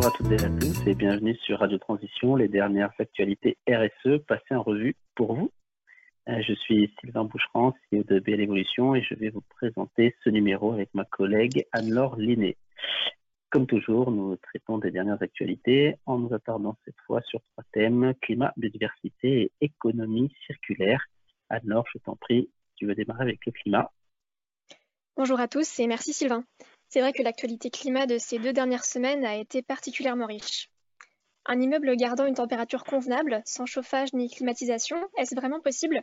Bonjour à toutes et à tous et bienvenue sur Radio Transition, les dernières actualités RSE passées en revue pour vous. Euh, je suis Sylvain Boucheran, CEO de BL Evolution et je vais vous présenter ce numéro avec ma collègue Anne-Laure Liné. Comme toujours, nous traitons des dernières actualités en nous attardant cette fois sur trois thèmes, climat, biodiversité et économie circulaire. Anne-Laure, je t'en prie, tu veux démarrer avec le climat? Bonjour à tous et merci Sylvain. C'est vrai que l'actualité climat de ces deux dernières semaines a été particulièrement riche. Un immeuble gardant une température convenable, sans chauffage ni climatisation, est-ce vraiment possible?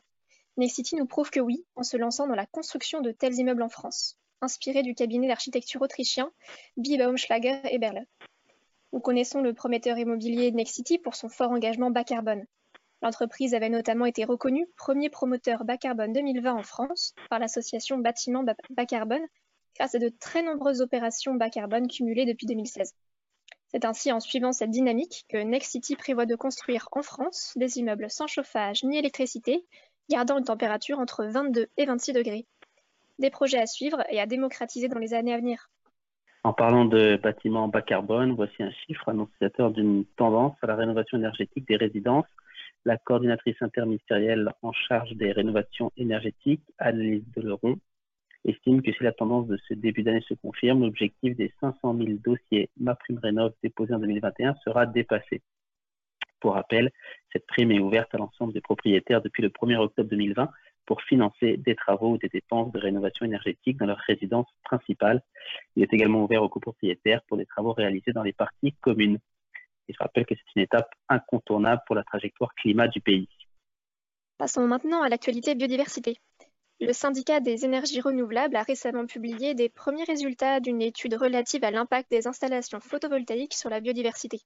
Nexity nous prouve que oui, en se lançant dans la construction de tels immeubles en France, inspiré du cabinet d'architecture autrichien Bibaumschlager et Berle. Nous connaissons le prometteur immobilier Nexity pour son fort engagement bas carbone. L'entreprise avait notamment été reconnue premier promoteur bas carbone 2020 en France par l'association Bâtiment Bas Carbone grâce à de très nombreuses opérations bas carbone cumulées depuis 2016. C'est ainsi en suivant cette dynamique que Next City prévoit de construire en France des immeubles sans chauffage ni électricité, gardant une température entre 22 et 26 degrés. Des projets à suivre et à démocratiser dans les années à venir. En parlant de bâtiments bas carbone, voici un chiffre annonciateur d'une tendance à la rénovation énergétique des résidences. La coordinatrice interministérielle en charge des rénovations énergétiques, Annelise Deleron, estime que si la tendance de ce début d'année se confirme, l'objectif des 500 000 dossiers MaPrimeRénov' déposés en 2021 sera dépassé. Pour rappel, cette prime est ouverte à l'ensemble des propriétaires depuis le 1er octobre 2020 pour financer des travaux ou des dépenses de rénovation énergétique dans leur résidence principale. Il est également ouvert aux copropriétaires pour des travaux réalisés dans les parties communes. Et je rappelle que c'est une étape incontournable pour la trajectoire climat du pays. Passons maintenant à l'actualité biodiversité. Le syndicat des énergies renouvelables a récemment publié des premiers résultats d'une étude relative à l'impact des installations photovoltaïques sur la biodiversité.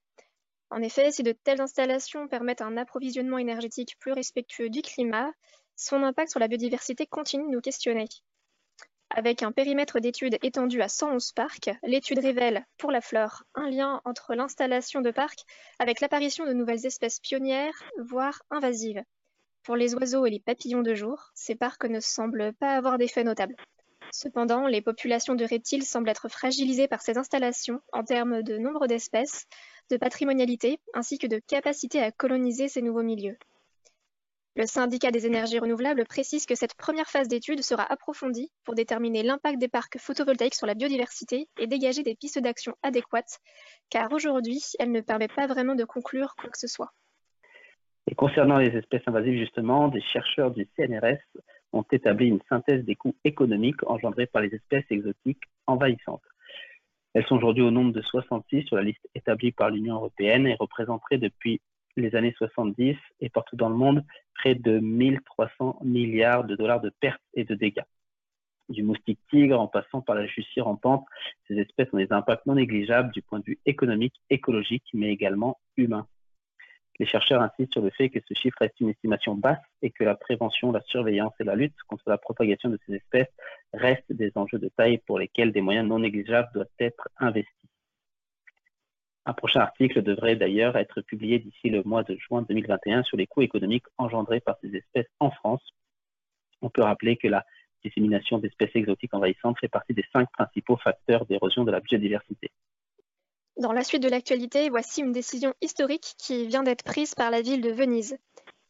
En effet, si de telles installations permettent un approvisionnement énergétique plus respectueux du climat, son impact sur la biodiversité continue de nous questionner. Avec un périmètre d'étude étendu à 111 parcs, l'étude révèle, pour la flore, un lien entre l'installation de parcs avec l'apparition de nouvelles espèces pionnières, voire invasives. Pour les oiseaux et les papillons de jour, ces parcs ne semblent pas avoir d'effet notable. Cependant, les populations de reptiles semblent être fragilisées par ces installations en termes de nombre d'espèces, de patrimonialité, ainsi que de capacité à coloniser ces nouveaux milieux. Le syndicat des énergies renouvelables précise que cette première phase d'étude sera approfondie pour déterminer l'impact des parcs photovoltaïques sur la biodiversité et dégager des pistes d'action adéquates, car aujourd'hui, elle ne permet pas vraiment de conclure quoi que ce soit. Et concernant les espèces invasives, justement, des chercheurs du CNRS ont établi une synthèse des coûts économiques engendrés par les espèces exotiques envahissantes. Elles sont aujourd'hui au nombre de 66 sur la liste établie par l'Union européenne et représenteraient depuis les années 70 et partout dans le monde près de 1300 milliards de dollars de pertes et de dégâts. Du moustique tigre en passant par la jussière rampante, ces espèces ont des impacts non négligeables du point de vue économique, écologique, mais également humain. Les chercheurs insistent sur le fait que ce chiffre reste une estimation basse et que la prévention, la surveillance et la lutte contre la propagation de ces espèces restent des enjeux de taille pour lesquels des moyens non négligeables doivent être investis. Un prochain article devrait d'ailleurs être publié d'ici le mois de juin 2021 sur les coûts économiques engendrés par ces espèces en France. On peut rappeler que la dissémination d'espèces exotiques envahissantes fait partie des cinq principaux facteurs d'érosion de la biodiversité. Dans la suite de l'actualité, voici une décision historique qui vient d'être prise par la ville de Venise.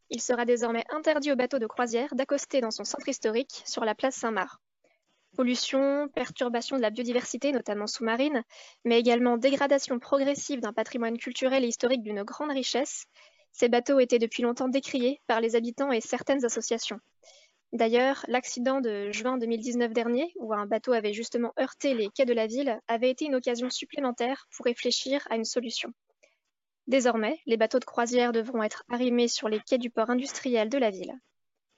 Il sera désormais interdit aux bateaux de croisière d'accoster dans son centre historique sur la place Saint-Marc. Pollution, perturbation de la biodiversité, notamment sous-marine, mais également dégradation progressive d'un patrimoine culturel et historique d'une grande richesse, ces bateaux étaient depuis longtemps décriés par les habitants et certaines associations. D'ailleurs, l'accident de juin 2019 dernier, où un bateau avait justement heurté les quais de la ville, avait été une occasion supplémentaire pour réfléchir à une solution. Désormais, les bateaux de croisière devront être arrimés sur les quais du port industriel de la ville.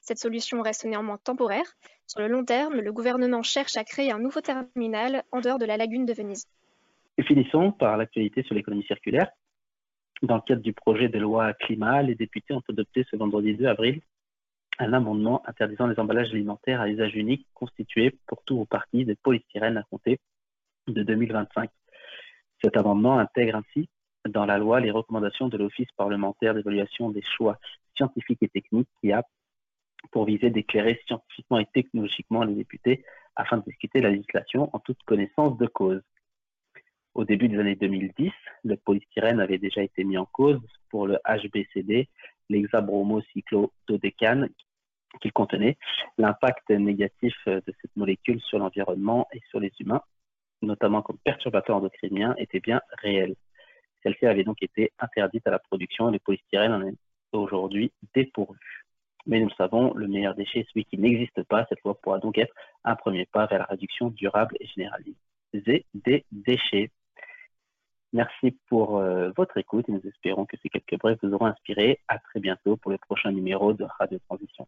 Cette solution reste néanmoins temporaire. Sur le long terme, le gouvernement cherche à créer un nouveau terminal en dehors de la lagune de Venise. Et finissons par l'actualité sur l'économie circulaire. Dans le cadre du projet de loi climat, les députés ont adopté ce vendredi 2 avril un amendement interdisant les emballages alimentaires à usage unique constitués pour tout ou partie de polystyrène à compter de 2025. Cet amendement intègre ainsi dans la loi les recommandations de l'Office parlementaire d'évaluation des choix scientifiques et techniques qui a pour viser d'éclairer scientifiquement et technologiquement les députés afin de discuter la législation en toute connaissance de cause. Au début des années 2010, le polystyrène avait déjà été mis en cause pour le HBCD, l'hexabromocyclododécane qu'il contenait. L'impact négatif de cette molécule sur l'environnement et sur les humains, notamment comme perturbateur endocrinien, était bien réel. Celle-ci avait donc été interdite à la production et le polystyrène en est aujourd'hui dépourvu. Mais nous le savons, le meilleur déchet, celui qui n'existe pas, cette fois pourra donc être un premier pas vers la réduction durable et généralisée des déchets. Merci pour euh, votre écoute et nous espérons que ces quelques brefs vous auront inspiré. À très bientôt pour le prochain numéro de Radio Transition.